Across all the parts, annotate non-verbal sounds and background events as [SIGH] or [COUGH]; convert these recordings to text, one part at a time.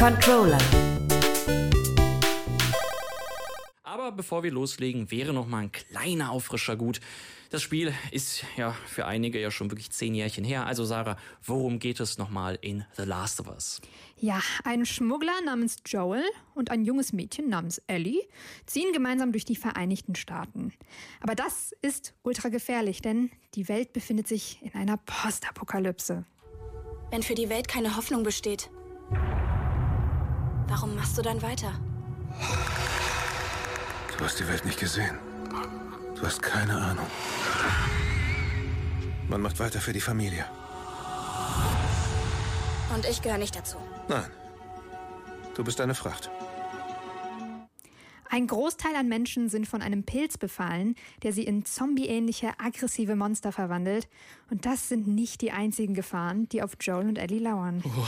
Controller. Aber bevor wir loslegen, wäre noch mal ein kleiner Auffrischer gut. Das Spiel ist ja für einige ja schon wirklich zehn Jährchen her. Also Sarah, worum geht es nochmal in The Last of Us? Ja, ein Schmuggler namens Joel und ein junges Mädchen namens Ellie ziehen gemeinsam durch die Vereinigten Staaten. Aber das ist ultra gefährlich, denn die Welt befindet sich in einer Postapokalypse. Wenn für die Welt keine Hoffnung besteht, warum machst du dann weiter? Du hast die Welt nicht gesehen. Du hast keine Ahnung. Man macht weiter für die Familie. Und ich gehöre nicht dazu. Nein. Du bist eine Fracht. Ein Großteil an Menschen sind von einem Pilz befallen, der sie in zombieähnliche, aggressive Monster verwandelt. Und das sind nicht die einzigen Gefahren, die auf Joel und Ellie lauern. Oh,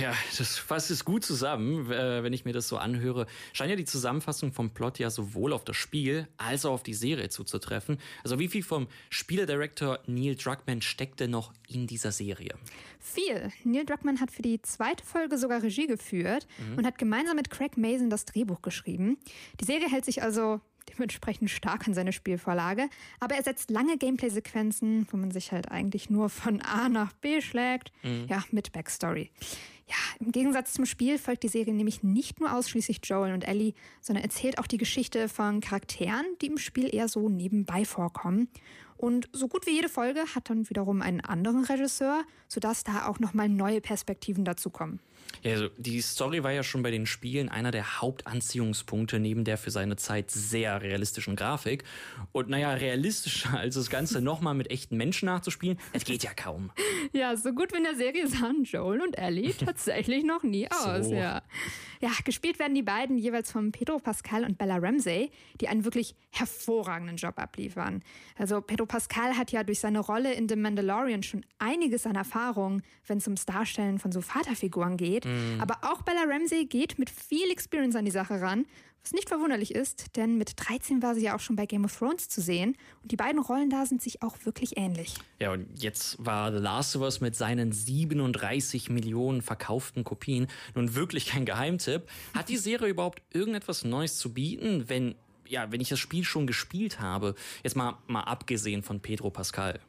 ja, das fasst es gut zusammen, äh, wenn ich mir das so anhöre. Scheint ja die Zusammenfassung vom Plot ja sowohl auf das Spiel als auch auf die Serie zuzutreffen. Also wie viel vom Spieldirektor Neil Druckmann steckte noch in dieser Serie? Viel. Neil Druckmann hat für die zweite Folge sogar Regie geführt mhm. und hat gemeinsam mit Craig Mason das Drehbuch geschrieben. Die Serie hält sich also dementsprechend stark an seine Spielvorlage, aber er setzt lange Gameplay-Sequenzen, wo man sich halt eigentlich nur von A nach B schlägt, mhm. ja, mit Backstory. Ja, im Gegensatz zum Spiel folgt die Serie nämlich nicht nur ausschließlich Joel und Ellie, sondern erzählt auch die Geschichte von Charakteren, die im Spiel eher so nebenbei vorkommen. Und so gut wie jede Folge hat dann wiederum einen anderen Regisseur, sodass da auch nochmal neue Perspektiven dazukommen. Ja, also die Story war ja schon bei den Spielen einer der Hauptanziehungspunkte neben der für seine Zeit sehr realistischen Grafik. Und naja, realistischer als das Ganze [LAUGHS] nochmal mit echten Menschen nachzuspielen, das geht ja kaum. Ja, so gut wie in der Serie sahen Joel und Ellie [LAUGHS] tatsächlich noch nie aus. So. Ja. ja, gespielt werden die beiden jeweils von Pedro Pascal und Bella Ramsey, die einen wirklich hervorragenden Job abliefern. Also Pedro Pascal hat ja durch seine Rolle in The Mandalorian schon einiges an Erfahrung, wenn es ums Darstellen von so Vaterfiguren geht. Mhm. Aber auch Bella Ramsey geht mit viel Experience an die Sache ran, was nicht verwunderlich ist, denn mit 13 war sie ja auch schon bei Game of Thrones zu sehen und die beiden Rollen da sind sich auch wirklich ähnlich. Ja, und jetzt war The Last of Us mit seinen 37 Millionen verkauften Kopien nun wirklich kein Geheimtipp. Hat die Serie überhaupt irgendetwas Neues zu bieten, wenn ja, wenn ich das Spiel schon gespielt habe, jetzt mal, mal abgesehen von Pedro Pascal.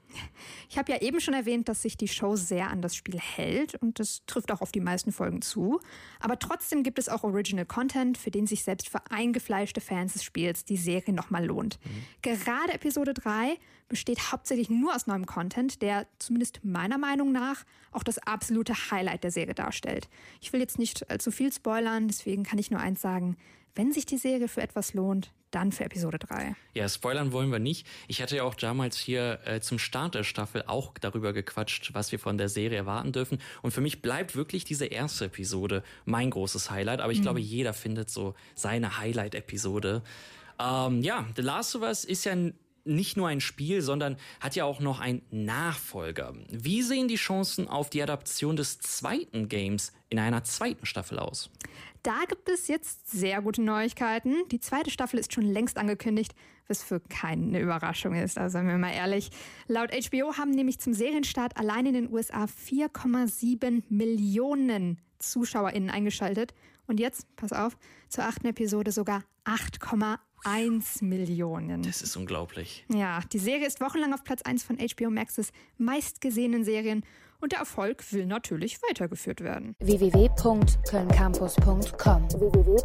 Ich habe ja eben schon erwähnt, dass sich die Show sehr an das Spiel hält und das trifft auch auf die meisten Folgen zu. Aber trotzdem gibt es auch Original Content, für den sich selbst für eingefleischte Fans des Spiels die Serie nochmal lohnt. Mhm. Gerade Episode 3 besteht hauptsächlich nur aus neuem Content, der zumindest meiner Meinung nach auch das absolute Highlight der Serie darstellt. Ich will jetzt nicht allzu viel spoilern, deswegen kann ich nur eins sagen. Wenn sich die Serie für etwas lohnt, dann für Episode 3. Ja, spoilern wollen wir nicht. Ich hatte ja auch damals hier äh, zum Start der Staffel auch darüber gequatscht, was wir von der Serie erwarten dürfen. Und für mich bleibt wirklich diese erste Episode mein großes Highlight. Aber ich mhm. glaube, jeder findet so seine Highlight-Episode. Ähm, ja, The Last of Us ist ja nicht nur ein Spiel, sondern hat ja auch noch einen Nachfolger. Wie sehen die Chancen auf die Adaption des zweiten Games in einer zweiten Staffel aus? Da gibt es jetzt sehr gute Neuigkeiten. Die zweite Staffel ist schon längst angekündigt, was für keine Überraschung ist. Also seien wir mal ehrlich. Laut HBO haben nämlich zum Serienstart allein in den USA 4,7 Millionen ZuschauerInnen eingeschaltet. Und jetzt, pass auf, zur achten Episode sogar 8,1 Millionen. Das ist unglaublich. Ja, die Serie ist wochenlang auf Platz 1 von HBO Maxes meistgesehenen Serien und der Erfolg will natürlich weitergeführt werden. www.kölncampus.com www